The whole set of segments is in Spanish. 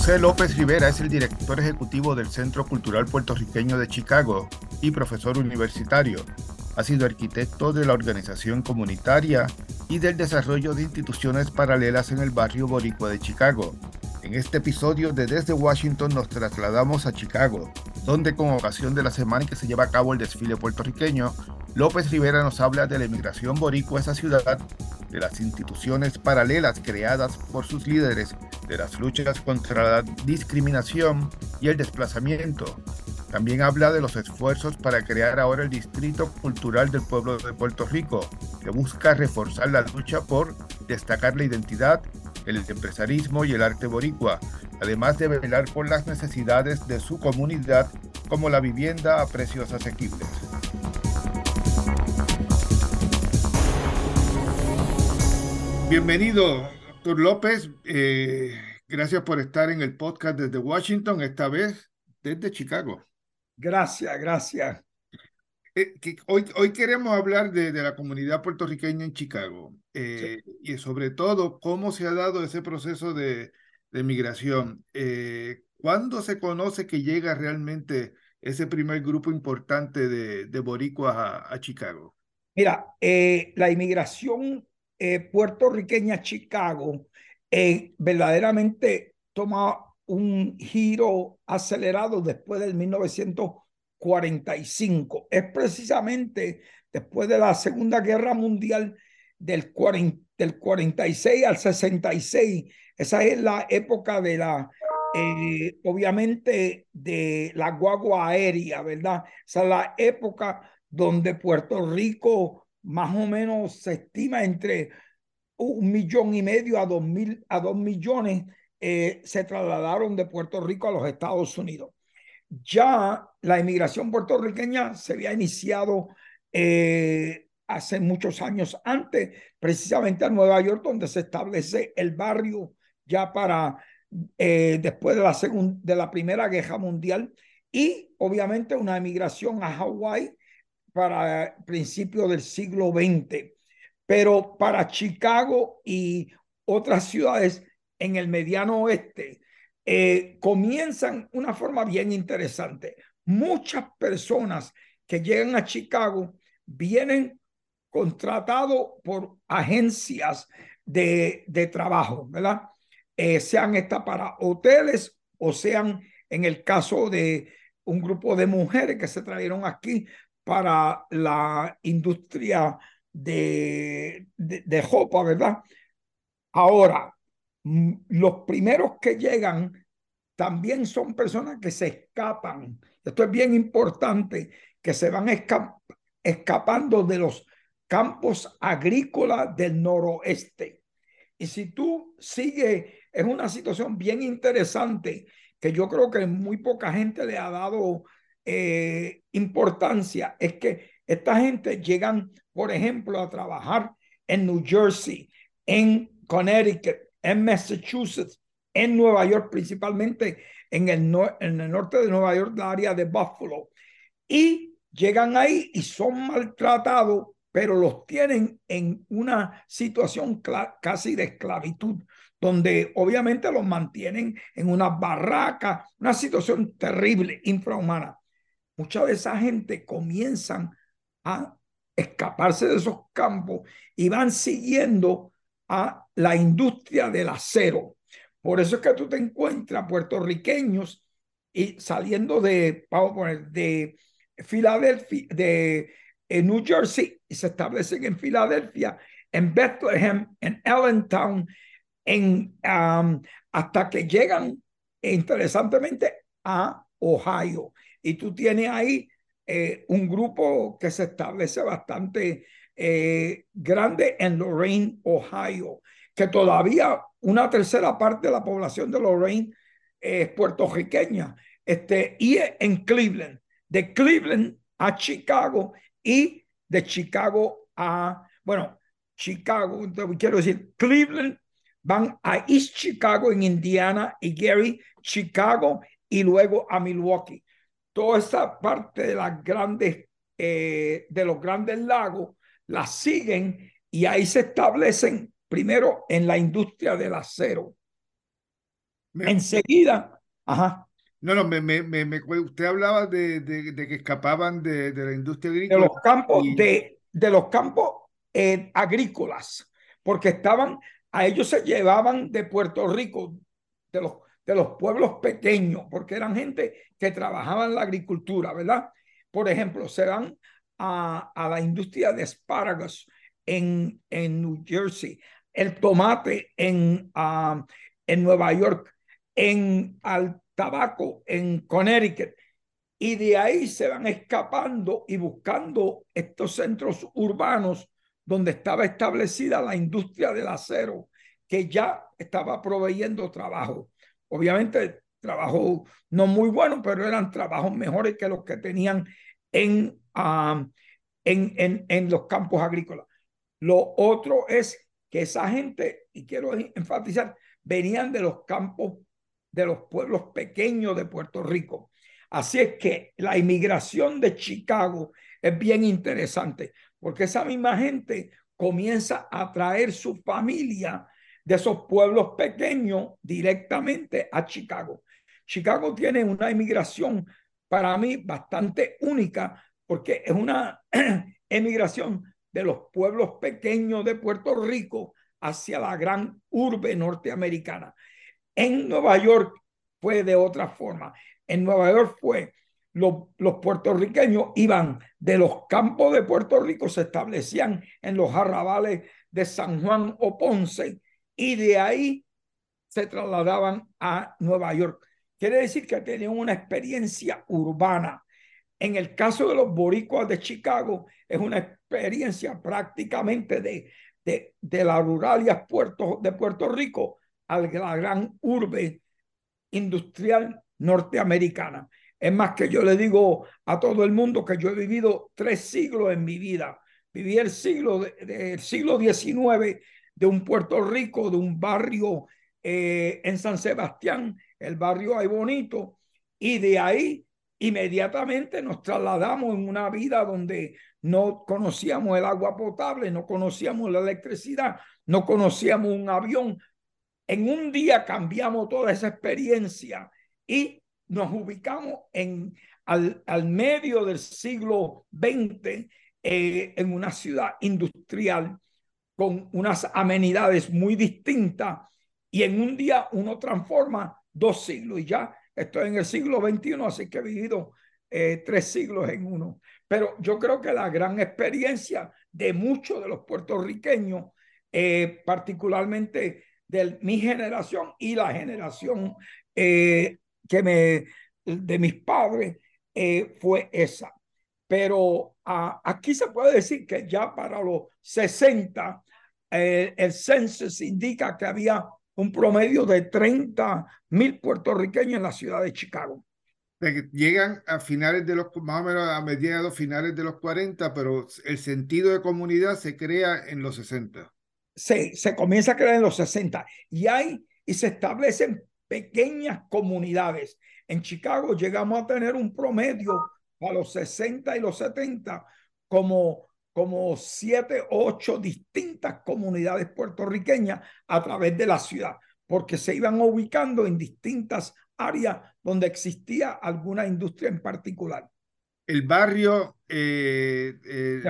José López Rivera es el director ejecutivo del Centro Cultural Puertorriqueño de Chicago y profesor universitario. Ha sido arquitecto de la organización comunitaria y del desarrollo de instituciones paralelas en el barrio boricua de Chicago. En este episodio de Desde Washington nos trasladamos a Chicago, donde con ocasión de la semana que se lleva a cabo el desfile puertorriqueño, López Rivera nos habla de la emigración boricua a esa ciudad, de las instituciones paralelas creadas por sus líderes, de las luchas contra la discriminación y el desplazamiento. También habla de los esfuerzos para crear ahora el Distrito Cultural del Pueblo de Puerto Rico, que busca reforzar la lucha por destacar la identidad, el empresarismo y el arte boricua, además de velar por las necesidades de su comunidad como la vivienda a precios asequibles. Bienvenido, doctor López. Eh, gracias por estar en el podcast desde Washington, esta vez desde Chicago. Gracias, gracias. Eh, hoy, hoy queremos hablar de, la comunidad puertorriqueña en Chicago eh, y sobre todo cómo se ha dado ese proceso de, de migración. ¿Cuándo se conoce que llega realmente ese primer grupo importante de, de boricuas a, a Chicago? Mira, la inmigración eh, puertorriqueña Chicago eh, verdaderamente toma un giro acelerado después del 1945. Es precisamente después de la Segunda Guerra Mundial del, del 46 al 66. Esa es la época de la, eh, obviamente, de la guagua aérea, ¿verdad? Esa es la época donde Puerto Rico más o menos se estima entre un millón y medio a dos, mil, a dos millones eh, se trasladaron de Puerto Rico a los Estados Unidos. Ya la inmigración puertorriqueña se había iniciado eh, hace muchos años antes, precisamente a Nueva York, donde se establece el barrio ya para eh, después de la, de la Primera Guerra Mundial y obviamente una emigración a Hawái para principios del siglo XX, pero para Chicago y otras ciudades en el mediano oeste eh, comienzan una forma bien interesante. Muchas personas que llegan a Chicago vienen contratados por agencias de, de trabajo, ¿verdad? Eh, sean estas para hoteles o sean en el caso de un grupo de mujeres que se trajeron aquí para la industria de, de, de Jopa, ¿verdad? Ahora, los primeros que llegan también son personas que se escapan. Esto es bien importante, que se van escapando de los campos agrícolas del noroeste. Y si tú sigues, es una situación bien interesante que yo creo que muy poca gente le ha dado eh, importancia es que esta gente llegan, por ejemplo, a trabajar en New Jersey, en Connecticut, en Massachusetts, en Nueva York, principalmente en el, norte de Nueva York, la área de Buffalo. Y llegan ahí y son maltratados, pero los tienen en una situación casi de esclavitud, donde obviamente los mantienen en una barraca, una situación terrible, infrahumana mucha de esa gente comienzan a escaparse de esos campos y van siguiendo a la industria del acero. Por eso es que tú te encuentras puertorriqueños y saliendo de, vamos a poner, de Filadelfia, de New Jersey, y se establecen en Filadelfia, en Bethlehem, en Allentown, en, um, hasta que llegan, interesantemente, a Ohio. Y tú tienes ahí eh, un grupo que se establece bastante eh, grande en Lorraine, Ohio, que todavía una tercera parte de la población de Lorraine es puertorriqueña, este, y en Cleveland, de Cleveland a Chicago y de Chicago a, bueno, Chicago, quiero decir, Cleveland van a East Chicago en Indiana y Gary, Chicago y luego a Milwaukee. Toda esa parte de las grandes, eh, de los grandes lagos, la siguen y ahí se establecen primero en la industria del acero. Enseguida, ajá. No, no, me, me, me, usted hablaba de, de, de que escapaban de, de, la industria agrícola. De los campos, de, de los campos eh, agrícolas, porque estaban, a ellos se llevaban de Puerto Rico, de los, de los pueblos pequeños, porque eran gente que trabajaba en la agricultura, ¿verdad? Por ejemplo, se van a, la industria de espárragos en, en New Jersey, el tomate en, uh, en Nueva York, en al tabaco en Connecticut. Y de ahí se van escapando y buscando estos centros urbanos donde estaba establecida la industria del acero, que ya estaba proveyendo trabajo. Obviamente, trabajo no muy bueno, pero eran trabajos mejores que los que tenían en, um, en, en, en los campos agrícolas. Lo otro es que esa gente, y quiero enfatizar, venían de los campos, de los pueblos pequeños de Puerto Rico. Así es que la inmigración de Chicago es bien interesante, porque esa misma gente comienza a traer su familia de esos pueblos pequeños directamente a Chicago. Chicago tiene una inmigración para mí bastante única porque es una emigración de los pueblos pequeños de Puerto Rico hacia la gran urbe norteamericana. En Nueva York fue de otra forma. En Nueva York fue los, puertorriqueños iban de los campos de Puerto Rico, se establecían en los arrabales de San Juan o Ponce y de ahí se trasladaban a Nueva York. Quiere decir que tenían una experiencia urbana. En el caso de los boricuas de Chicago, es una experiencia prácticamente de, de, de la ruralia Puerto, de Puerto Rico a la gran urbe industrial norteamericana. Es más que yo le digo a todo el mundo que yo he vivido tres siglos en mi vida. Viví el siglo del siglo XIX de un Puerto Rico, de un barrio eh, en San Sebastián, el barrio Ay Bonito, y de ahí inmediatamente nos trasladamos en una vida donde no conocíamos el agua potable, no conocíamos la electricidad, no conocíamos un avión. En un día cambiamos toda esa experiencia y nos ubicamos en, al, al medio del siglo XX eh, en una ciudad industrial con unas amenidades muy distintas y en un día uno transforma dos siglos y ya estoy en el siglo XXI, así que he vivido eh, tres siglos en uno. Pero yo creo que la gran experiencia de muchos de los puertorriqueños, eh, particularmente de mi generación y la generación eh, que me, de mis padres, fue esa. Pero ah, aquí se puede decir que ya para los 60, eh, el censo indica que había un promedio de 30 mil puertorriqueños en la ciudad de Chicago llegan a finales de los, más o menos a mediados finales de los 40, pero el sentido de comunidad se crea en los 60. Se, se comienza a crear en los 60 y hay y se establecen pequeñas comunidades. En Chicago llegamos a tener un promedio a los 60 y los 70 como como siete, ocho distintas comunidades puertorriqueñas a través de la ciudad, porque se iban ubicando en distintas área donde existía alguna industria en particular. El barrio eh, eh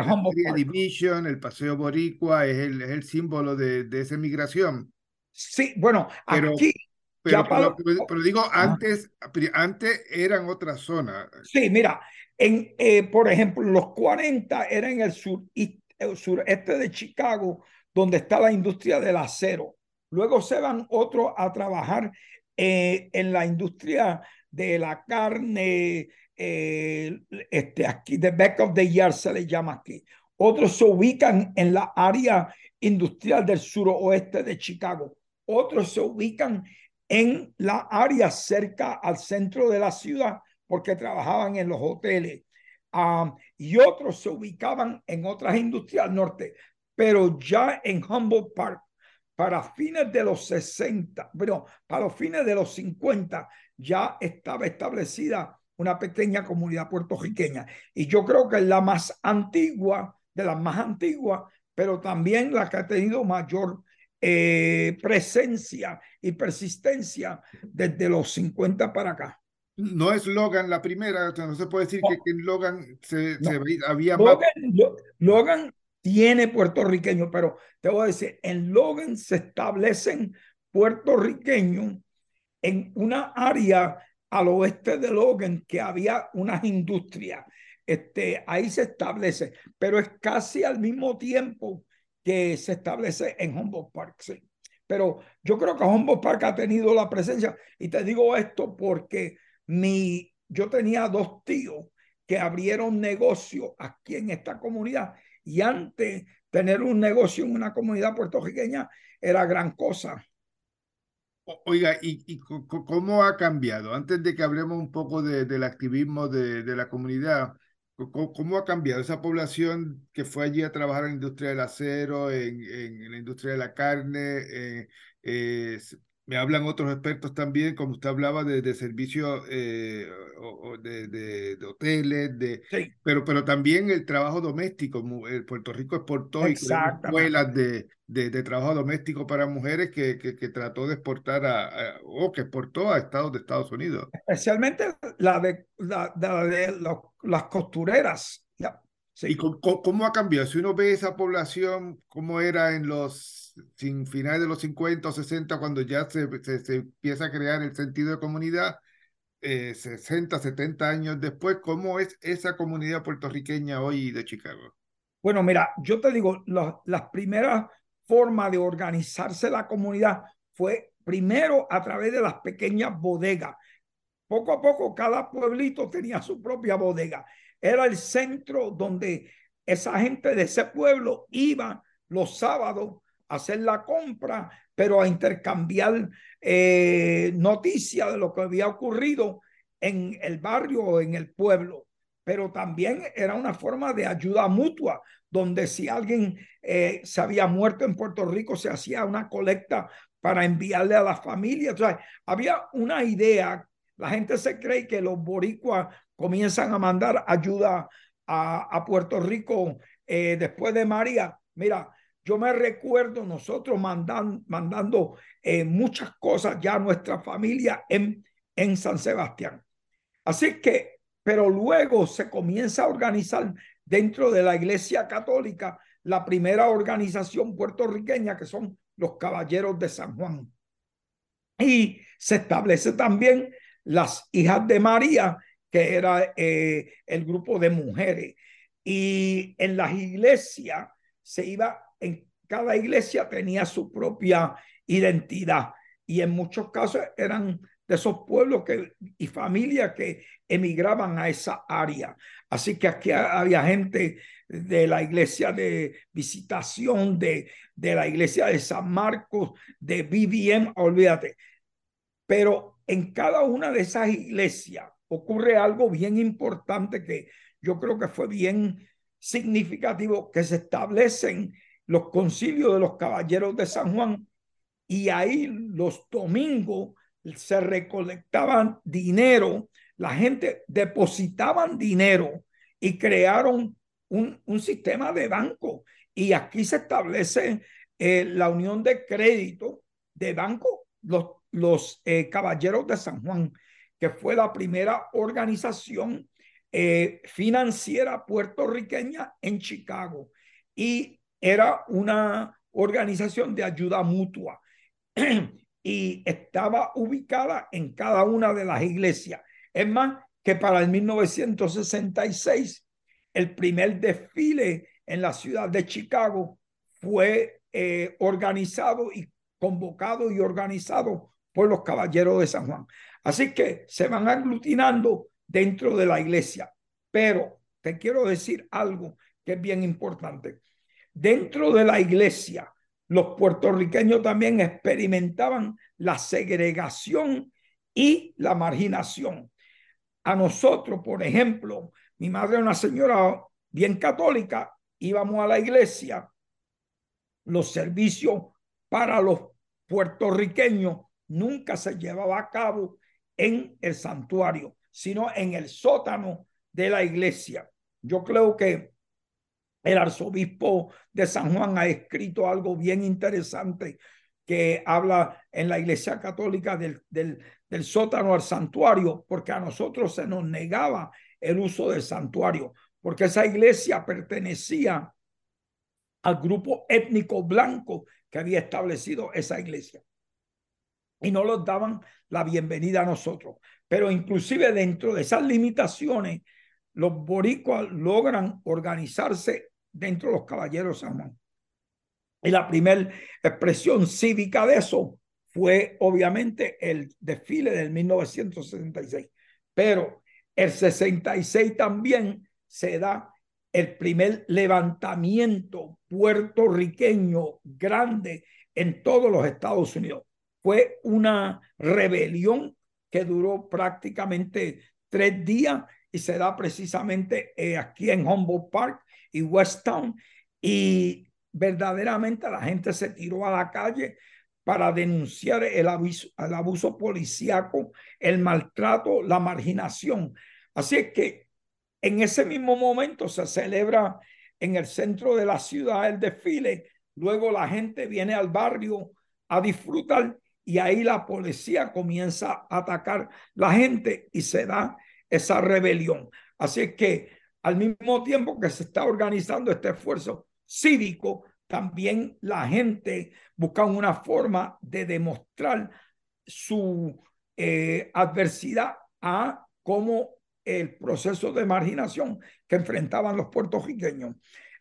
Division, el Paseo Boricua, es el, es el símbolo de, de, esa migración. Sí, bueno, pero, aquí... Pero, pero, pero, digo, antes, antes eran otras zonas. Sí, mira, en, eh, por ejemplo, los 40 eran en el, sur, el sureste de Chicago, donde está la industria del acero. Luego se van otros a trabajar eh, en la industria de la carne, eh, este, aquí, the back of the yard se le llama aquí. Otros se ubican en la área industrial del suroeste de Chicago. Otros se ubican en la área cerca al centro de la ciudad porque trabajaban en los hoteles. Um, y otros se ubicaban en otras industrias al norte, pero ya en Humboldt Park para fines de los 60, bueno, para los fines de los 50 ya estaba establecida una pequeña comunidad puertorriqueña. Y yo creo que es la más antigua, de las más antiguas, pero también la que ha tenido mayor eh, presencia y persistencia desde los 50 para acá. No es Logan la primera, no se puede decir que, en Logan se, había Logan, Logan tiene puertorriqueños, pero te voy a decir, en Logan se establecen puertorriqueños en una área al oeste de Logan que había unas industrias. Este, ahí se establece, pero es casi al mismo tiempo que se establece en Humboldt Park. Sí. Pero yo creo que Humboldt Park ha tenido la presencia, y te digo esto porque mi, yo tenía dos tíos que abrieron negocio aquí en esta comunidad y antes tener un negocio en una comunidad puertorriqueña era gran cosa. Oiga, ¿y, cómo ha cambiado? Antes de que hablemos un poco del activismo de, de la comunidad, ¿Cómo, ha cambiado esa población que fue allí a trabajar en la industria del acero, en, en, la industria de la carne? Eh, eh, me hablan otros expertos también, como usted hablaba de, de servicios eh, de, de, hoteles, de, pero, pero también el trabajo doméstico. Puerto Rico exportó escuelas de, de, trabajo doméstico para mujeres que, que, que trató de exportar a, o que exportó a estados de Estados Unidos. Especialmente la de, la, de las costureras. ¿Y cómo, ha cambiado? Si uno ve esa población, cómo era en los sin finales de los 50 o 60, cuando ya se, se, empieza a crear el sentido de comunidad, eh, 60, 70 años después, ¿cómo es esa comunidad puertorriqueña hoy de Chicago? Bueno, mira, yo te digo, las primeras formas de organizarse la comunidad fue primero a través de las pequeñas bodegas. Poco a poco cada pueblito tenía su propia bodega era el centro donde esa gente de ese pueblo iba los sábados hacer la compra, pero a intercambiar eh, noticias de lo que había ocurrido en el barrio o en el pueblo. Pero también era una forma de ayuda mutua, donde si alguien eh, se había muerto en Puerto Rico, se hacía una colecta para enviarle a la familia. había una idea. La gente se cree que los boricuas comienzan a mandar ayuda a, Puerto Rico eh, después de María. Mira, yo me recuerdo nosotros mandan, mandando eh, muchas cosas ya a nuestra familia en, en San Sebastián. Así que, pero luego se comienza a organizar dentro de la Iglesia Católica la primera organización puertorriqueña que son los Caballeros de San Juan. Y se establece también las hijas de María que era eh, el grupo de mujeres. Y en las iglesias se iba, en cada iglesia tenía su propia identidad y en muchos casos eran de esos pueblos que, y familias que emigraban a esa área. Así que aquí había gente de la iglesia de visitación, de, de la iglesia de San Marcos, de BBM, olvídate. Pero en cada una de esas iglesias ocurre algo bien importante que yo creo que fue bien significativo, que se establecen los concilios de los caballeros de San Juan y ahí los domingos se recolectaban dinero, la gente depositaban dinero y crearon un, un sistema de banco. Y aquí se establece eh, la unión de crédito de banco, los, los eh, caballeros de San Juan que fue la primera organización eh, financiera puertorriqueña en Chicago y era una organización de ayuda mutua y estaba ubicada en cada una de las iglesias. Es más, que para el 1966, el primer desfile en la ciudad de Chicago fue eh, organizado y convocado y organizado por los caballeros de San Juan. Así que se van aglutinando dentro de la iglesia. Pero te quiero decir algo que es bien importante. Dentro de la iglesia, los puertorriqueños también experimentaban la segregación y la marginación. A nosotros, por ejemplo, mi madre es una señora bien católica, íbamos a la iglesia, los servicios para los puertorriqueños nunca se llevaba a cabo en el santuario, sino en el sótano de la iglesia. Yo creo que el arzobispo de San Juan ha escrito algo bien interesante que habla en la Iglesia Católica del, del, del sótano al santuario, porque a nosotros se nos negaba el uso del santuario, porque esa iglesia pertenecía al grupo étnico blanco que había establecido esa iglesia. Y no nos daban la bienvenida a nosotros. Pero inclusive dentro de esas limitaciones, los boricuas logran organizarse dentro de los caballeros Juan. Y la primera expresión cívica de eso fue obviamente el desfile del 1966. Pero el 66 también se da el primer levantamiento puertorriqueño grande en todos los Estados Unidos. Fue una rebelión que duró prácticamente tres días y se da precisamente eh, aquí en Humboldt Park y West Town. Y verdaderamente la gente se tiró a la calle para denunciar el abuso, el abuso policíaco, el maltrato, la marginación. Así es que en ese mismo momento se celebra en el centro de la ciudad el desfile, luego la gente viene al barrio a disfrutar y ahí la policía comienza a atacar la gente y se da esa rebelión. Así es que al mismo tiempo que se está organizando este esfuerzo cívico, también la gente busca una forma de demostrar su eh, adversidad a cómo el proceso de marginación que enfrentaban los puertorriqueños.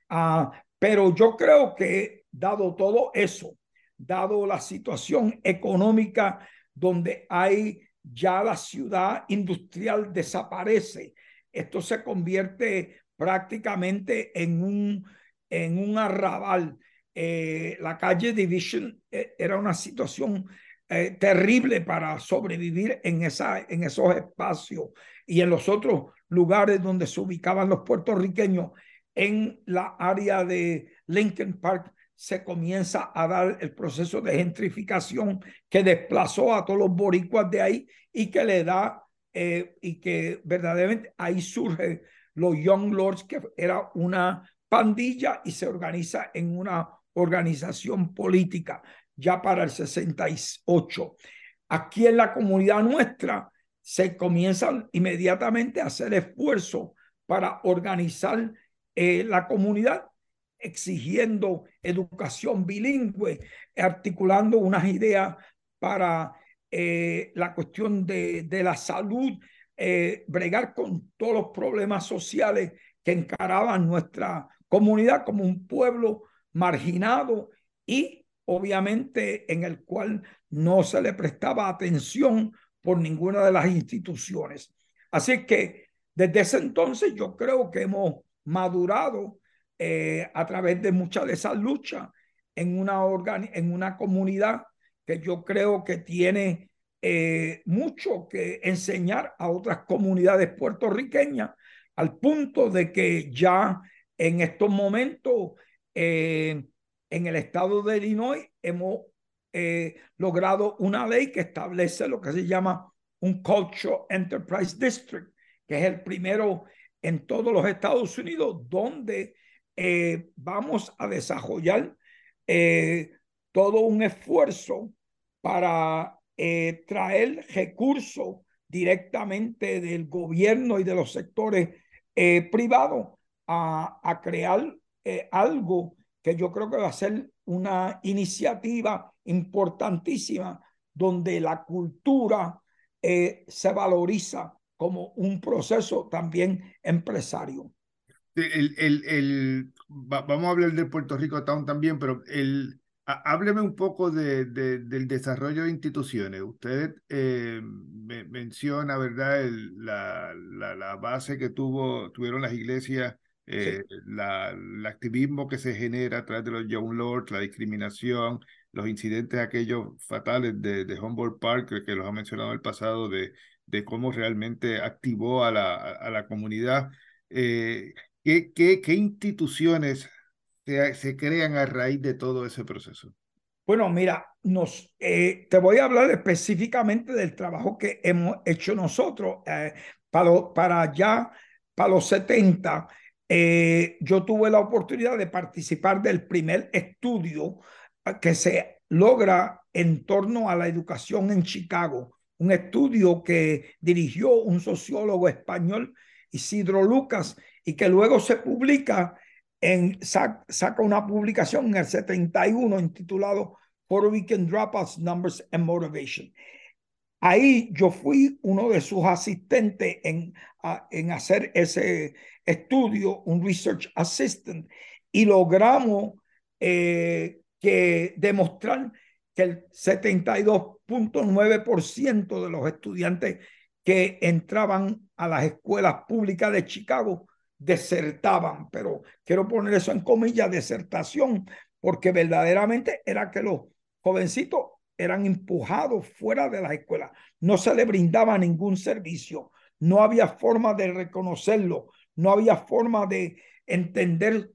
Ah, pero yo creo que dado todo eso, dado la situación económica donde hay ya la ciudad industrial desaparece, esto se convierte prácticamente en un, en un arrabal. Eh, la calle Division eh, era una situación eh, terrible para sobrevivir en, esa, en esos espacios y en los otros lugares donde se ubicaban los puertorriqueños. En la área de Lincoln Park se comienza a dar el proceso de gentrificación que desplazó a todos los boricuas de ahí y que le da, eh, y que verdaderamente ahí surge los Young Lords, que era una pandilla y se organiza en una organización política ya para el 68. Aquí en la comunidad nuestra se comienza inmediatamente a hacer esfuerzo para organizar eh, la comunidad, exigiendo educación bilingüe, articulando unas ideas para eh, la cuestión de, de la salud, eh, bregar con todos los problemas sociales que encaraban nuestra comunidad como un pueblo marginado y obviamente en el cual no se le prestaba atención por ninguna de las instituciones. Así que desde ese entonces yo creo que hemos madurado eh, a través de muchas de esas luchas en una, en una comunidad que yo creo que tiene eh, mucho que enseñar a otras comunidades puertorriqueñas, al punto de que ya en estos momentos eh, en el estado de Illinois hemos eh, logrado una ley que establece lo que se llama un Cultural Enterprise District, que es el primero en todos los Estados Unidos donde vamos a desarrollar todo un esfuerzo para traer recursos directamente del gobierno y de los sectores privados a, a crear algo que yo creo que va a ser una iniciativa importantísima donde la cultura eh, se valoriza como un proceso también empresario. El, el, el, vamos a hablar de Puerto Rico Town también, pero el, hábleme un poco de, del desarrollo de instituciones. Usted eh, menciona, ¿verdad?, la, la, la, base que tuvo, tuvieron las iglesias eh, la, el activismo que se genera a través de los Young Lords, la discriminación, los incidentes aquellos fatales de, de Humboldt Park, que los ha mencionado en el pasado, de, de cómo realmente activó a la, a la comunidad. Eh, ¿qué, qué, qué, instituciones se, crean a raíz de todo ese proceso? Bueno, mira, nos, eh, te voy a hablar específicamente del trabajo que hemos hecho nosotros para, para ya, para los 70 eh, yo tuve la oportunidad de participar del primer estudio ah, que se logra en torno a la educación en Chicago, un estudio que dirigió un sociólogo español, Isidro Lucas, y que luego se publica en, saca una publicación en el 71 intitulado Puerto Rican Dropouts, Numbers and Motivation. Ahí yo fui uno de sus asistentes en, en hacer ese estudio, un research assistant, y logramos eh, que demostrar que el 72.9% de los estudiantes que entraban a las escuelas públicas de Chicago desertaban, pero quiero poner eso en comillas, desertación, porque verdaderamente era que los jovencitos eran empujados fuera de la escuela, no se le brindaba ningún servicio, no había forma de reconocerlo, no había forma de entender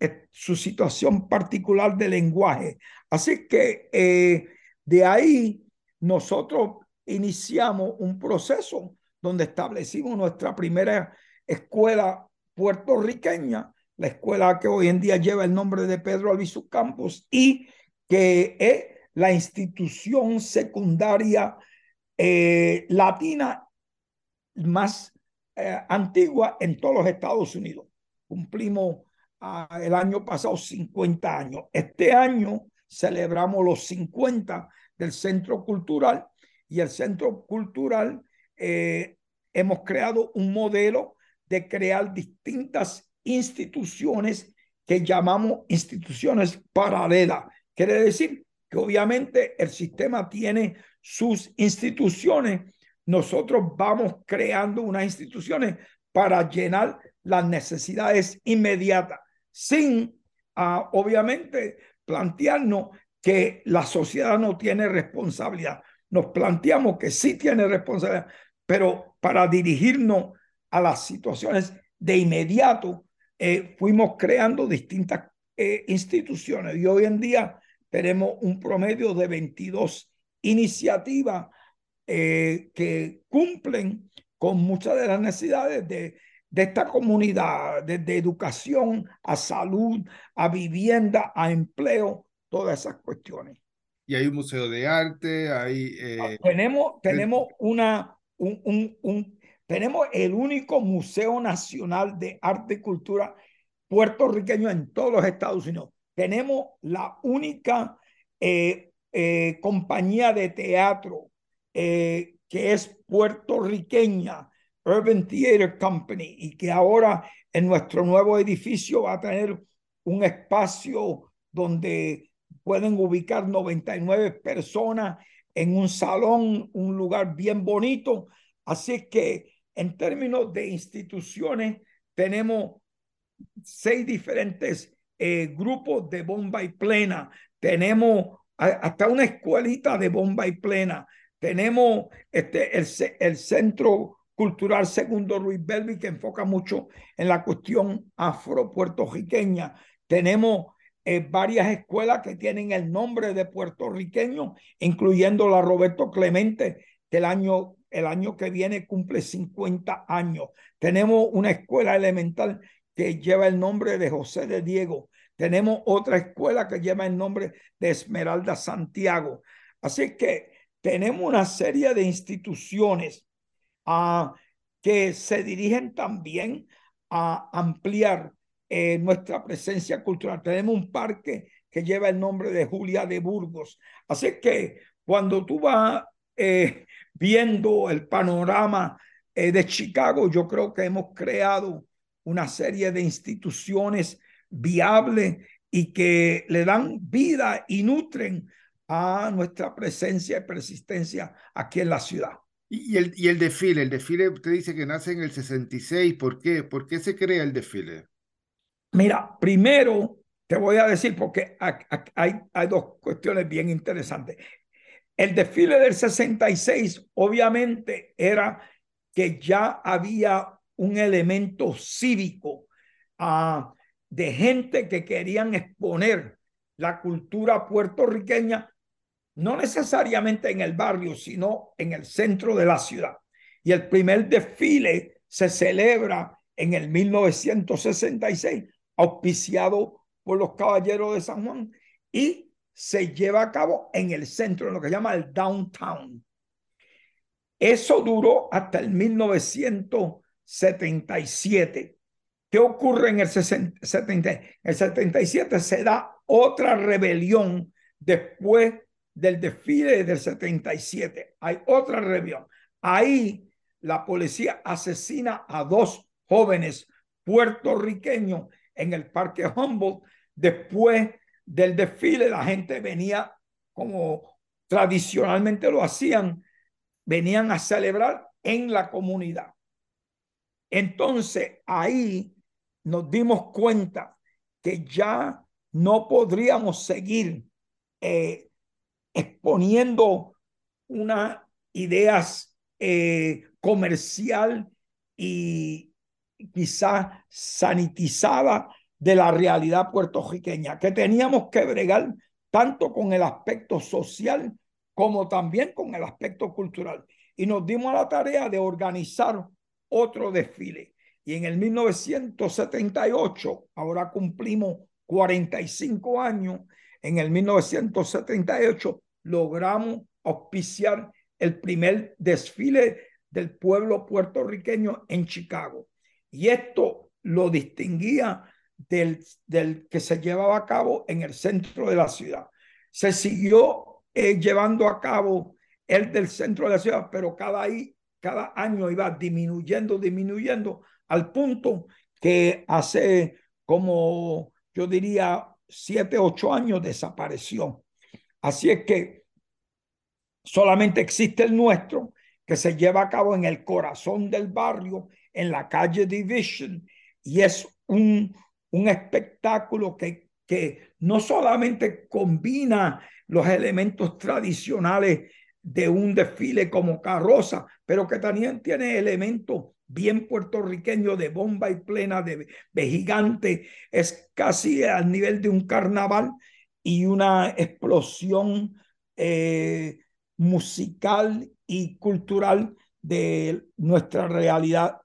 eh, su situación particular de lenguaje. Así que eh, de ahí nosotros iniciamos un proceso donde establecimos nuestra primera escuela puertorriqueña, la escuela que hoy en día lleva el nombre de Pedro Albizu Campos y que es la institución secundaria eh, latina más eh, antigua en todos los Estados Unidos. Cumplimos ah, el año pasado 50 años. Este año celebramos los 50 del Centro Cultural y el Centro Cultural eh, hemos creado un modelo de crear distintas instituciones que llamamos instituciones paralelas. Quiere decir que obviamente el sistema tiene sus instituciones. Nosotros vamos creando unas instituciones para llenar las necesidades inmediatas, sin ah, obviamente plantearnos que la sociedad no tiene responsabilidad. Nos planteamos que sí tiene responsabilidad, pero para dirigirnos a las situaciones de inmediato, eh, fuimos creando distintas eh, instituciones y hoy en día tenemos un promedio de 22 iniciativas eh, que cumplen con muchas de las necesidades de, de esta comunidad, desde educación a salud, a vivienda, a empleo, todas esas cuestiones. Y hay un museo de arte, hay... tenemos, tenemos una, un, un, un tenemos el único Museo Nacional de Arte y Cultura puertorriqueño en todos los Estados Unidos. Tenemos la única eh, eh, compañía de teatro eh, que es puertorriqueña, Urban Theater Company, y que ahora en nuestro nuevo edificio va a tener un espacio donde pueden ubicar 99 personas en un salón, un lugar bien bonito. Así que en términos de instituciones, tenemos seis diferentes eh, grupos de bomba y plena. Tenemos hasta una escuelita de bomba y plena. Tenemos este, el, Centro Cultural Segundo Ruiz Belvi, que enfoca mucho en la cuestión afro-puertorriqueña. Tenemos eh, varias escuelas que tienen el nombre de puertorriqueño, incluyendo la Roberto Clemente, que el año el año que viene cumple 50 años. Tenemos una escuela elemental que lleva el nombre de José de Diego. Tenemos otra escuela que lleva el nombre de Esmeralda Santiago. Así que tenemos una serie de instituciones ah, que se dirigen también a ampliar eh, nuestra presencia cultural. Tenemos un parque que lleva el nombre de Julia de Burgos. Así que cuando tú vas eh, viendo el panorama eh, de Chicago, yo creo que hemos creado una serie de instituciones viables y que le dan vida y nutren a nuestra presencia y persistencia aquí en la ciudad. Y el, y el desfile, el desfile usted dice que nace en el 66, ¿por qué? ¿Por qué se crea el desfile? Mira, primero te voy a decir porque hay, hay dos cuestiones bien interesantes. El desfile del 66 obviamente era que ya había un elemento cívico uh, de gente que querían exponer la cultura puertorriqueña, no necesariamente en el barrio, sino en el centro de la ciudad. Y el primer desfile se celebra en el 1966, auspiciado por los Caballeros de San Juan y se lleva a cabo en el centro, en lo que se llama el downtown. Eso duró hasta el 1977. ¿Qué ocurre en el, 60, el 77? Se da otra rebelión después del desfile del 77. Hay otra rebelión. Ahí la policía asesina a dos jóvenes puertorriqueños en el Parque Humboldt. Después del desfile, la gente venía como tradicionalmente lo hacían, venían a celebrar en la comunidad. Entonces ahí nos dimos cuenta que ya no podríamos seguir eh, exponiendo unas ideas eh, comercial y quizás sanitizada de la realidad puertorriqueña, que teníamos que bregar tanto con el aspecto social como también con el aspecto cultural. Y nos dimos a la tarea de organizar otro desfile. Y en el 1978, ahora cumplimos 45 años, en el 1978 logramos auspiciar el primer desfile del pueblo puertorriqueño en Chicago. Y esto lo distinguía del, que se llevaba a cabo en el centro de la ciudad. Se siguió eh, llevando a cabo el del centro de la ciudad, pero cada, cada año iba disminuyendo, disminuyendo, al punto que hace como, yo diría, siete, ocho años desapareció. Así es que solamente existe el nuestro, que se lleva a cabo en el corazón del barrio, en la calle Division, y es un, un espectáculo que, que no solamente combina los elementos tradicionales de un desfile como carroza, pero que también tiene elementos bien puertorriqueños de bomba y plena, de, de gigante, es casi al nivel de un carnaval y una explosión eh, musical y cultural de nuestra realidad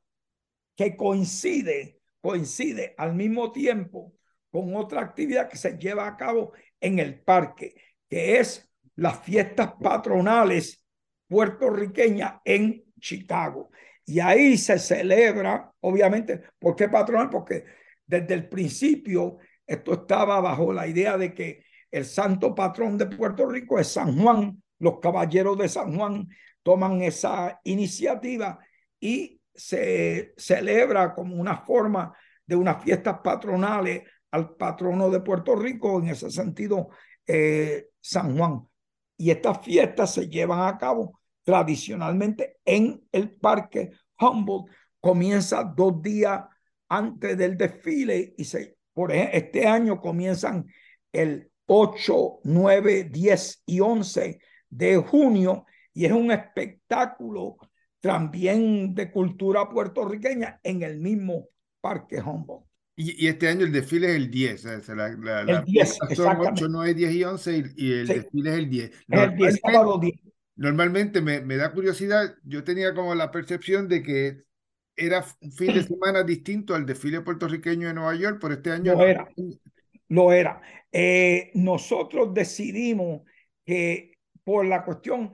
que coincide, coincide al mismo tiempo con otra actividad que se lleva a cabo en el parque, que es las fiestas patronales puertorriqueñas en Chicago. Y ahí se celebra, obviamente, ¿por qué patronal? Porque desde el principio esto estaba bajo la idea de que el santo patrón de Puerto Rico es San Juan, los caballeros de San Juan toman esa iniciativa y se celebra como una forma de unas fiestas patronales al patrono de Puerto Rico, en ese sentido, eh, San Juan. Y estas fiestas se llevan a cabo tradicionalmente en el Parque Humboldt. Comienza dos días antes del desfile y se, por este año comienzan el 8, 9, 10 y 11 de junio y es un espectáculo también de cultura puertorriqueña en el mismo Parque Humboldt. Y, este año el desfile es el 10. el 10, son 8, 9, 10 y 11 y, el desfile es el 10. el 10, sábado 10. Normalmente me, me, da curiosidad, yo tenía como la percepción de que era un fin de semana distinto al desfile puertorriqueño de Nueva York, por este año... Lo era, lo era. Eh, nosotros decidimos que por la cuestión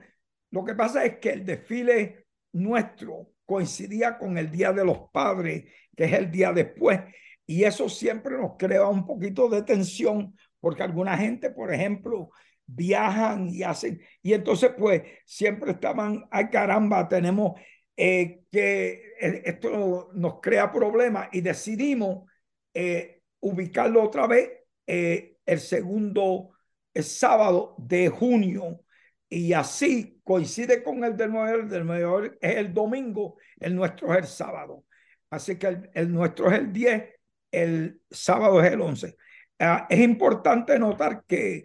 lo que pasa es que el desfile nuestro coincidía con el Día de los Padres, que es el día después, y eso siempre nos crea un poquito de tensión, porque alguna gente, por ejemplo, viajan y hacen, y entonces pues siempre estaban, ay caramba, tenemos eh, que eh, esto nos crea problemas y decidimos eh, ubicarlo otra vez el segundo el sábado de junio y así coincide con el del Nueva el del Nueva es el domingo, el nuestro es el sábado. Así que el, nuestro es el 10, el sábado es el 11. Ah, es importante notar que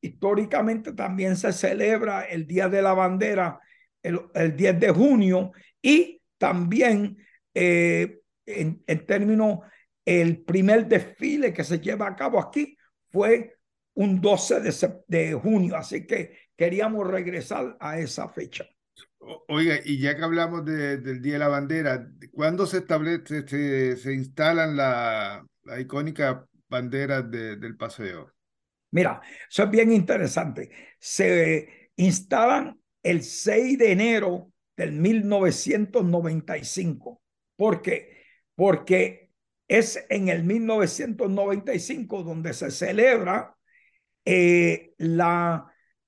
históricamente también se celebra el Día de la Bandera el, el 10 de junio y también eh, en, en términos, el primer desfile que se lleva a cabo aquí fue un 12 de, de junio, así que queríamos regresar a esa fecha. Oiga, y ya que hablamos del Día de la Bandera, ¿cuándo se establece, se, se instalan la, la icónica bandera del paseo? Mira, eso es bien interesante. Se instalan el 6 de enero del 1995. ¿Por qué? Porque es en el 1995 donde se celebra eh, la,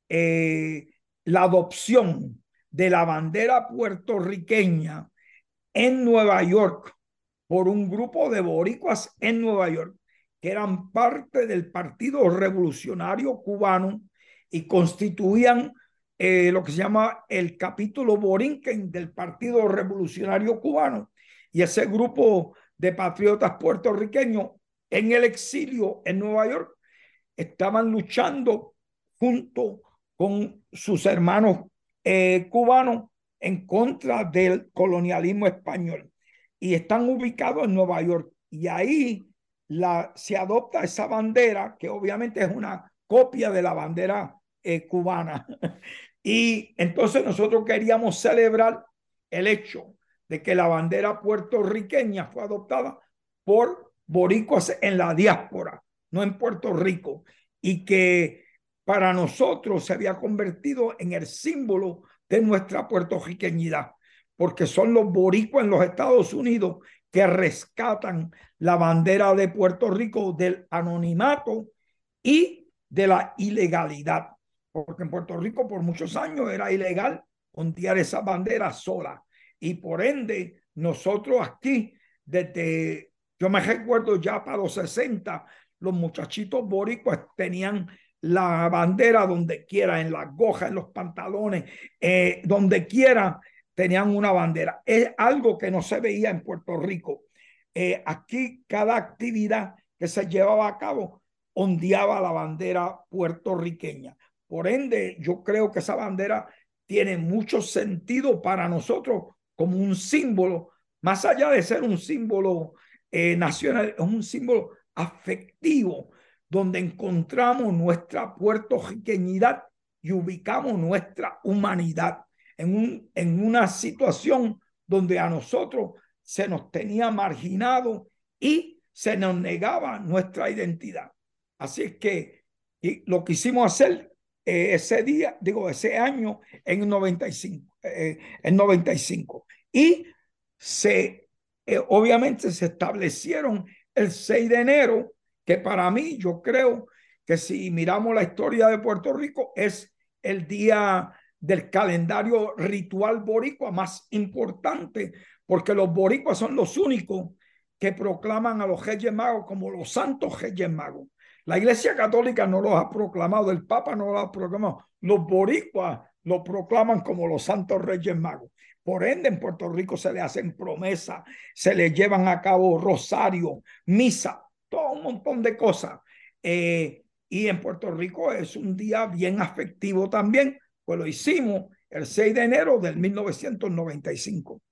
eh, la adopción de la bandera puertorriqueña en Nueva York por un grupo de boricuas en Nueva York que eran parte del Partido Revolucionario Cubano y constituían eh, lo que se llama el capítulo Borinquen del Partido Revolucionario Cubano. Y ese grupo de patriotas puertorriqueños en el exilio en Nueva York estaban luchando junto con sus hermanos eh, cubanos en contra del colonialismo español y están ubicados en Nueva York. Y ahí la, se adopta esa bandera, que obviamente es una copia de la bandera eh, cubana. y entonces nosotros queríamos celebrar el hecho de que la bandera puertorriqueña fue adoptada por boricuas en la diáspora, no en Puerto Rico, y que para nosotros se había convertido en el símbolo de nuestra puertorriqueñidad, porque son los boricuas en los Estados Unidos que rescatan la bandera de Puerto Rico del anonimato y de la ilegalidad, porque en Puerto Rico por muchos años era ilegal ondear esa bandera sola. Y por ende nosotros aquí desde yo me recuerdo ya para los 60 los muchachitos boricuas tenían la bandera donde quiera, en las gojas, en los pantalones, eh, donde quiera tenían una bandera. Es algo que no se veía en Puerto Rico. Eh, aquí cada actividad que se llevaba a cabo ondeaba la bandera puertorriqueña. Por ende, yo creo que esa bandera tiene mucho sentido para nosotros como un símbolo, más allá de ser un símbolo eh, nacional, es un símbolo afectivo donde encontramos nuestra puertorriqueñidad y ubicamos nuestra humanidad en, un, en una situación donde a nosotros se nos tenía marginado y se nos negaba nuestra identidad. Así es que y lo quisimos hacer eh, ese día, digo, ese año en 95, eh, en 95. Y se, eh, obviamente se establecieron el 6 de enero, que para mí yo creo que si miramos la historia de Puerto Rico es el día del calendario ritual boricua más importante, porque los boricuas son los únicos que proclaman a los Reyes Magos como los santos Reyes Magos. La Iglesia Católica no los ha proclamado, el Papa no los ha proclamado, los boricuas lo proclaman como los santos Reyes Magos. Por ende, en Puerto Rico se le hacen promesas, se le llevan a cabo rosario, misa, todo un montón de cosas. Eh, y en Puerto Rico es un día bien afectivo también, pues lo hicimos el 6 de enero del 1995.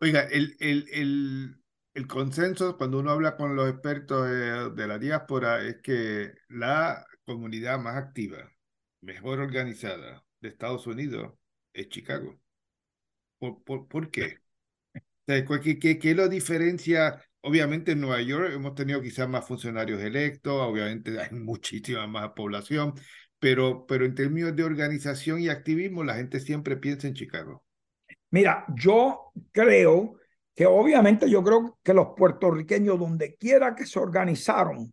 Oiga, el, el, el, el consenso cuando uno habla con los expertos de, de, la diáspora es que la comunidad más activa, mejor organizada de Estados Unidos es Chicago. ¿Por, por, por qué? ¿Qué, qué, qué lo diferencia? Obviamente en Nueva York hemos tenido quizás más funcionarios electos, obviamente hay muchísima más población, pero, pero en términos de organización y activismo, la gente siempre piensa en Chicago. Mira, yo creo que obviamente yo creo que los puertorriqueños, donde quiera que se organizaron,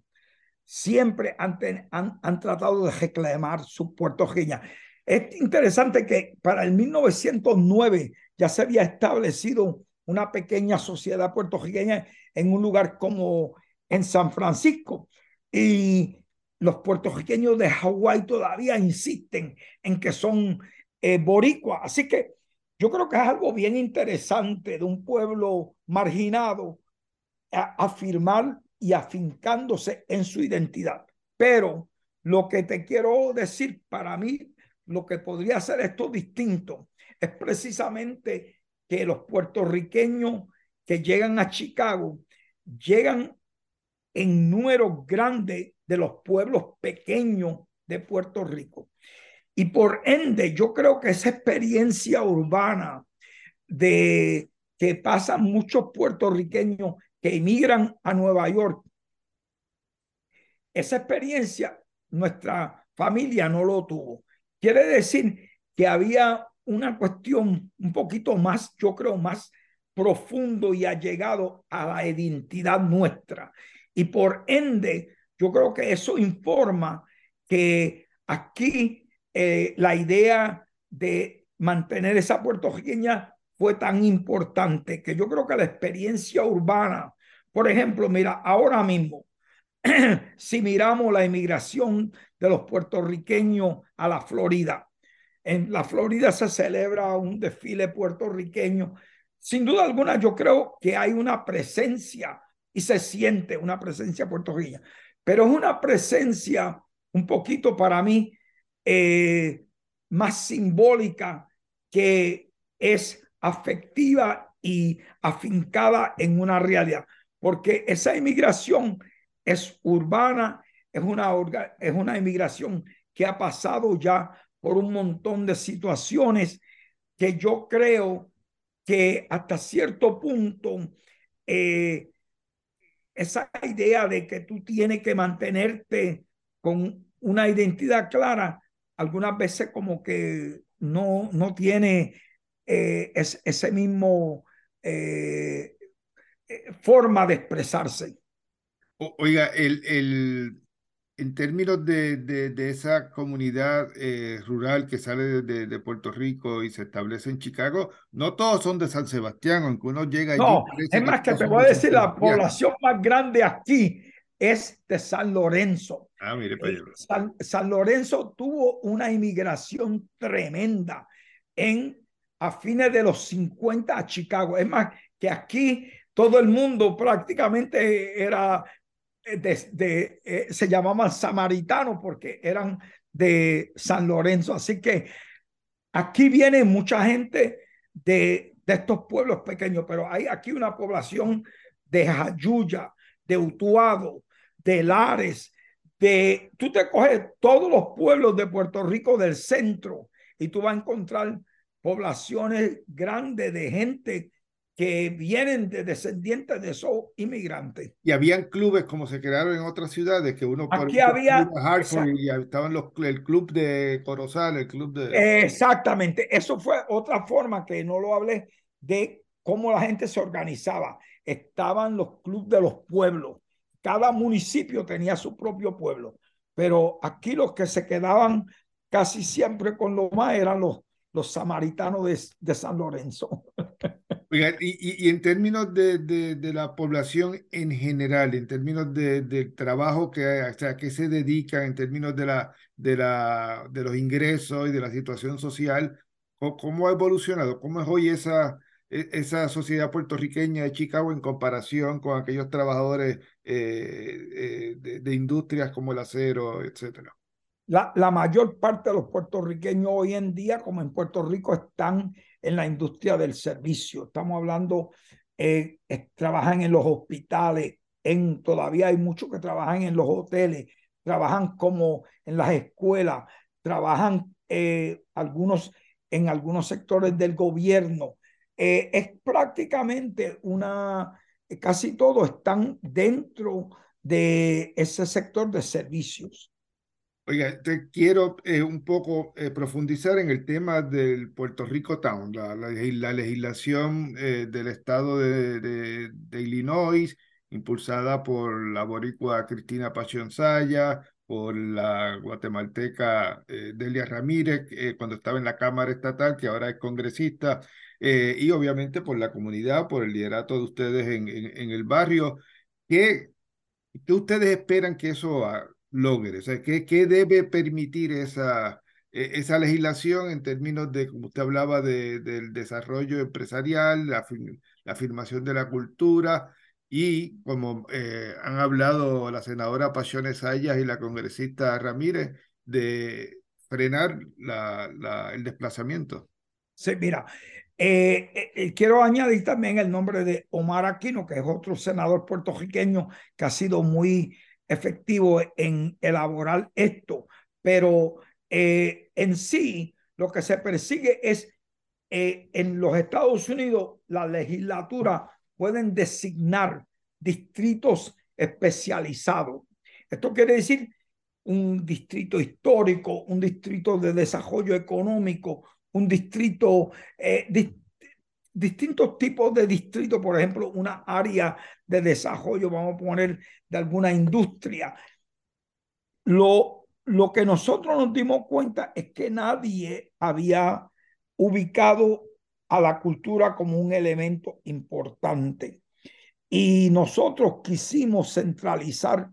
siempre han, han, han tratado de reclamar su puertorriqueña. Es interesante que para el 1909 ya se había establecido una pequeña sociedad puertorriqueña en un lugar como en San Francisco. Y los puertorriqueños de Hawái todavía insisten en que son eh, boricuas. Así que yo creo que es algo bien interesante de un pueblo marginado afirmar y afincándose en su identidad. Pero lo que te quiero decir, para mí, lo que podría hacer esto distinto es precisamente que los puertorriqueños que llegan a Chicago llegan en número grande de los pueblos pequeños de Puerto Rico. Y por ende, yo creo que esa experiencia urbana de que pasan muchos puertorriqueños que emigran a Nueva York, esa experiencia nuestra familia no lo tuvo. Quiere decir que había una cuestión un poquito más, yo creo, más profundo y allegado a la identidad nuestra. Y por ende, yo creo que eso informa que aquí eh, la idea de mantener esa puertorriqueña fue tan importante que yo creo que la experiencia urbana, por ejemplo, mira, ahora mismo, si miramos la inmigración de los puertorriqueños a la Florida, en la Florida se celebra un desfile puertorriqueño. Sin duda alguna, yo creo que hay una presencia y se siente una presencia puertorriqueña, pero es una presencia un poquito para mí eh, más simbólica que es afectiva y afincada en una realidad, porque esa inmigración es urbana, es una, es una inmigración que ha pasado ya por un montón de situaciones que yo creo que hasta cierto punto eh, esa idea de que tú tienes que mantenerte con una identidad clara, algunas veces como que no, no tiene eh, ese mismo eh, forma de expresarse. oiga, el, el, en términos de, de, esa comunidad eh, rural que sale de, de, Puerto Rico y se establece en Chicago, no todos son de San Sebastián, aunque uno llega allí. No, es más que, te voy a decir, la población más grande aquí es de San Lorenzo. Ah, mire para eh, San, San, Lorenzo tuvo una inmigración tremenda en a fines de los 50 a Chicago. Es más que aquí todo el mundo prácticamente era eh, de, eh, se llamaban samaritanos porque eran de San Lorenzo. Así que aquí viene mucha gente de, de estos pueblos pequeños, pero hay aquí una población de Jayuya, de Utuado, de Lares, de, tú te coges todos los pueblos de Puerto Rico del centro y tú vas a encontrar poblaciones grandes de gente que vienen de descendientes de esos inmigrantes. Y habían clubes como se crearon en otras ciudades, que uno... Aquí había... y estaban los, el club de Corozal, el club de... Exactamente, eso fue otra forma que no lo hablé de cómo la gente se organizaba. Estaban los clubes de los pueblos. Cada municipio tenía su propio pueblo, pero aquí los que se quedaban casi siempre con lo más eran los, los samaritanos de, San Lorenzo. y, en términos de, la población en general, en términos de, del trabajo que, se dedica, en términos de, los ingresos y de la situación social, ¿cómo, ha evolucionado? ¿Cómo es hoy esa, e, esa sociedad puertorriqueña de Chicago en comparación con aquellos trabajadores eh, eh, de, de, industrias como el acero, etcétera? La, mayor parte de los puertorriqueños hoy en día, como en Puerto Rico, están en la industria del servicio. Estamos hablando, eh, trabajan en los hospitales, en, todavía hay muchos que trabajan en los hoteles, trabajan como en las escuelas, trabajan eh, algunos en algunos sectores del gobierno. Eh, es prácticamente una, casi todos están dentro de ese sector de servicios. Oiga, te quiero eh, un poco eh, profundizar en el tema del Puerto Rico Town, la, la, legislación eh, del estado de, Illinois, impulsada por la boricua Cristina Saya, por la guatemalteca Delia Ramírez, cuando estaba en la Cámara Estatal, que ahora es congresista, y obviamente por la comunidad, por el liderato de ustedes en, el barrio. ¿Qué, ¿Qué ustedes esperan que eso logre? O sea, ¿qué, qué debe permitir esa, e, esa legislación en términos de, como usted hablaba, de, del desarrollo empresarial, la, la, afirmación de la cultura y como eh, han hablado la senadora Pasiones Ayas y la congresista Ramírez, de frenar la, la, el desplazamiento? Sí, mira, eh, eh, quiero añadir también el nombre de Omar Aquino, que es otro senador puertorriqueño que ha sido muy efectivo en elaborar esto, pero eh, en sí lo que se persigue es eh, en los Estados Unidos la legislatura pueden designar distritos especializados. Esto quiere decir un distrito histórico, un distrito de desarrollo económico, un distrito, eh, distintos tipos de distritos, por ejemplo, una área de desarrollo, vamos a poner, de alguna industria. Lo, lo que nosotros nos dimos cuenta es que nadie había ubicado a la cultura como un elemento importante. Y nosotros quisimos centralizar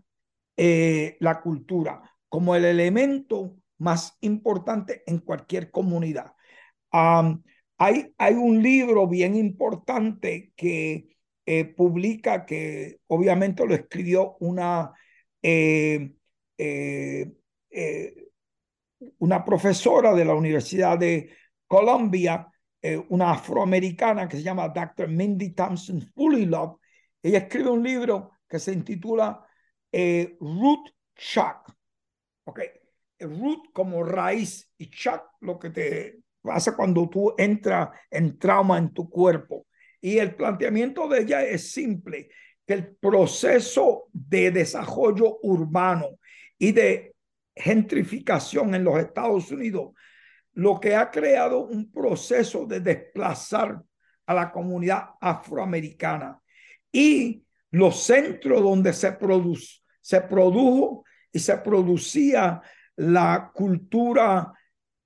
eh, la cultura como el elemento más importante en cualquier comunidad. Hay, un libro bien importante que eh, publica, que obviamente lo escribió una, eh, una profesora de la Universidad de Columbia, una afroamericana que se llama Dr. Mindy Thompson Love. Ella escribe un libro que se intitula eh, root shock. Ok, root como raíz y shock lo que te pasa cuando tú entras en trauma en tu cuerpo. Y el planteamiento de ella es simple, que el proceso de desarrollo urbano y de gentrificación en los Estados Unidos, lo que ha creado un proceso de desplazar a la comunidad afroamericana y los centros donde se produce, se produjo y se producía la cultura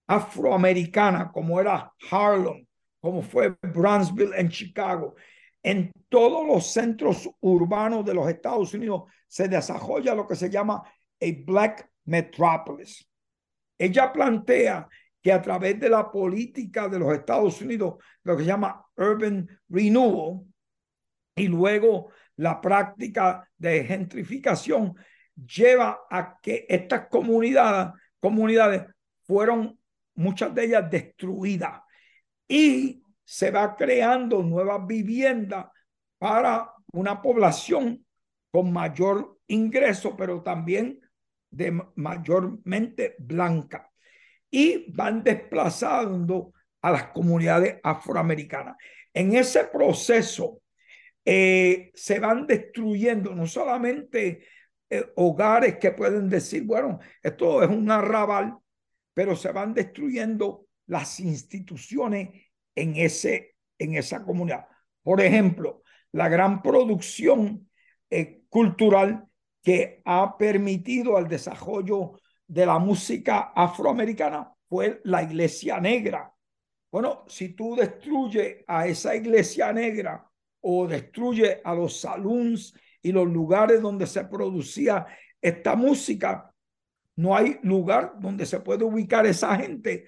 afroamericana, como era Harlem, como fue Brownsville en Chicago. En todos los centros urbanos de los Estados Unidos se desarrolla lo que se llama a Black Metropolis. Ella plantea que a través de la política de los Estados Unidos, lo que se llama Urban Renewal, y luego la práctica de gentrificación lleva a que estas comunidades, comunidades fueron muchas de ellas destruidas y se va creando nuevas viviendas para una población con mayor ingreso, pero también de mayormente blanca. Y van desplazando a las comunidades afroamericanas. En ese proceso eh, se van destruyendo no solamente eh, hogares que pueden decir, bueno, esto es un arrabal, pero se van destruyendo las instituciones en, ese, en esa comunidad. Por ejemplo, la gran producción eh, cultural que ha permitido el desarrollo de la música afroamericana fue la iglesia negra. Bueno, si tú destruyes a esa iglesia negra o destruye a los saloons y los lugares donde se producía esta música, no hay lugar donde se puede ubicar esa gente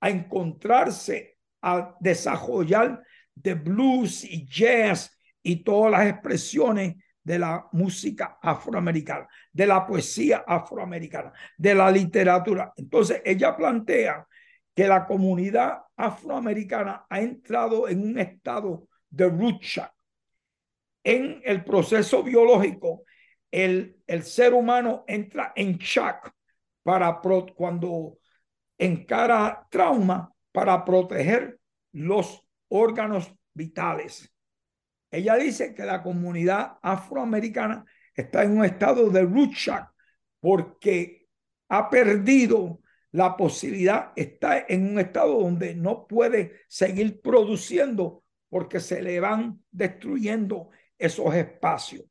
a encontrarse, a desarrollar de blues y jazz y todas las expresiones de la música afroamericana, de la poesía afroamericana, de la literatura. Entonces ella plantea que la comunidad afroamericana ha entrado en un estado de root en el proceso biológico, el, el ser humano entra en shock para cuando encara trauma para proteger los órganos vitales. Ella dice que la comunidad afroamericana está en un estado de root shock porque ha perdido la posibilidad, está en un estado donde no puede seguir produciendo porque se le van destruyendo esos espacios.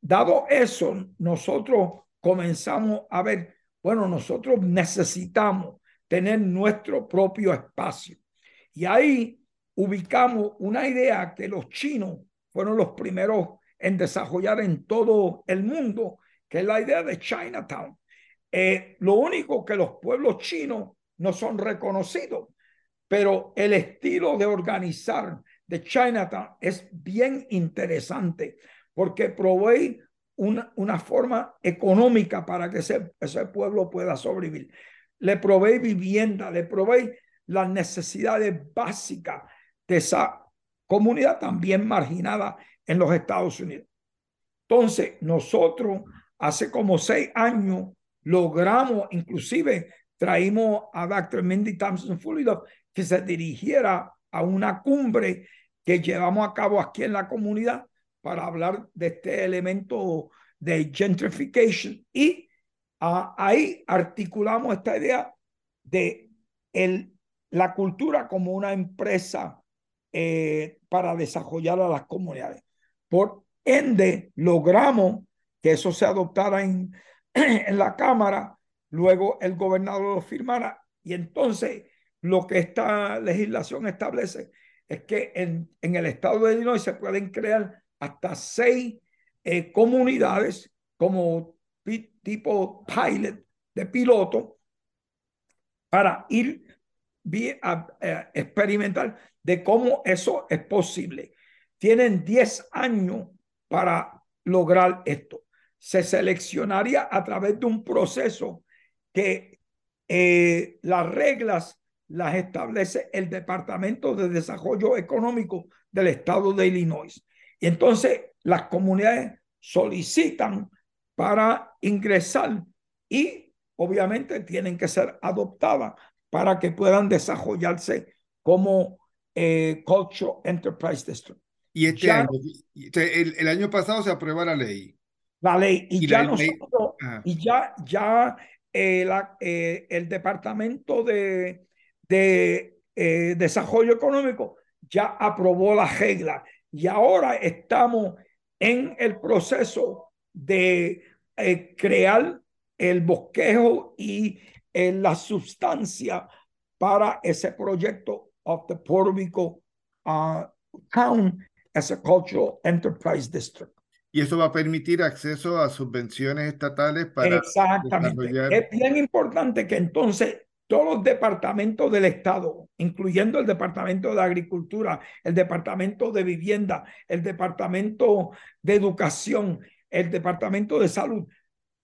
Dado eso, nosotros comenzamos a ver, bueno, nosotros necesitamos tener nuestro propio espacio. Y ahí ubicamos una idea que los chinos fueron los primeros en desarrollar en todo el mundo, que es la idea de Chinatown. Eh, lo único que los pueblos chinos no son reconocidos, pero el estilo de organizar de Chinatown es bien interesante porque provee una, una forma económica para que ese, ese pueblo pueda sobrevivir. Le provee vivienda, le provee las necesidades básicas de esa comunidad también marginada en los Estados Unidos. Entonces, nosotros hace como seis años logramos inclusive traímos a Dr. Mindy Thompson Fulidov que se dirigiera a una cumbre que llevamos a cabo aquí en la comunidad para hablar de este elemento de gentrification y ah, ahí articulamos esta idea de el, la cultura como una empresa eh, para desarrollar a las comunidades. Por ende, logramos que eso se adoptara en, en la Cámara, luego el gobernador lo firmara y entonces lo que esta legislación establece es que en, en el estado de Illinois se pueden crear hasta seis eh, comunidades como tipo pilot de piloto para ir a, a experimentar de cómo eso es posible. Tienen 10 años para lograr esto. Se seleccionaría a través de un proceso que eh, las reglas las establece el Departamento de Desarrollo Económico del Estado de Illinois. Y entonces las comunidades solicitan para ingresar y obviamente tienen que ser adoptadas para que puedan desarrollarse como eh, Cultural Enterprise District. Y este año, el, año pasado se aprueba la ley. La ley, y, ya nosotros, y ya, ya eh, la, eh, el Departamento de, de eh, Desarrollo Económico ya aprobó la regla y ahora estamos en el proceso de eh, crear el bosquejo y eh, la sustancia para ese proyecto of the Puerto Rico uh, Town as a Cultural Enterprise District. Y eso va a permitir acceso a subvenciones estatales para Exactamente. Es bien importante que entonces todos los departamentos del Estado, incluyendo el Departamento de Agricultura, el Departamento de Vivienda, el Departamento de Educación, el Departamento de Salud,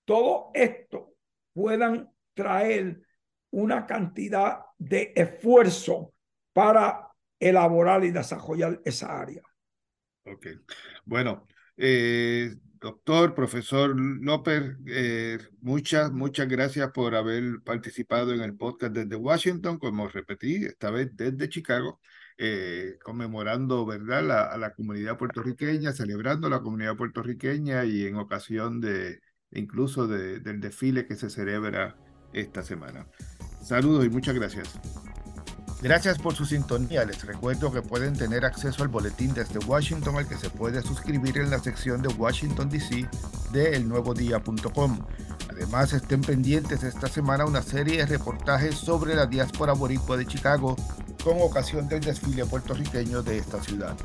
todo esto puedan traer una cantidad de esfuerzo para elaborar y desarrollar esa área. Ok. Bueno, eh, doctor, profesor López, eh, muchas, muchas gracias por haber participado en el podcast desde Washington, como repetí, esta vez desde Chicago, eh, conmemorando, ¿verdad?, a la comunidad puertorriqueña, celebrando la comunidad puertorriqueña y en ocasión de, incluso de, del desfile que se celebra esta semana. Saludos y muchas gracias. Gracias por su sintonía. Les recuerdo que pueden tener acceso al boletín desde Washington al que se puede suscribir en la sección de Washington DC de elnuevodía.com. Además, estén pendientes esta semana una serie de reportajes sobre la diáspora boricua de Chicago con ocasión del desfile puertorriqueño de esta ciudad.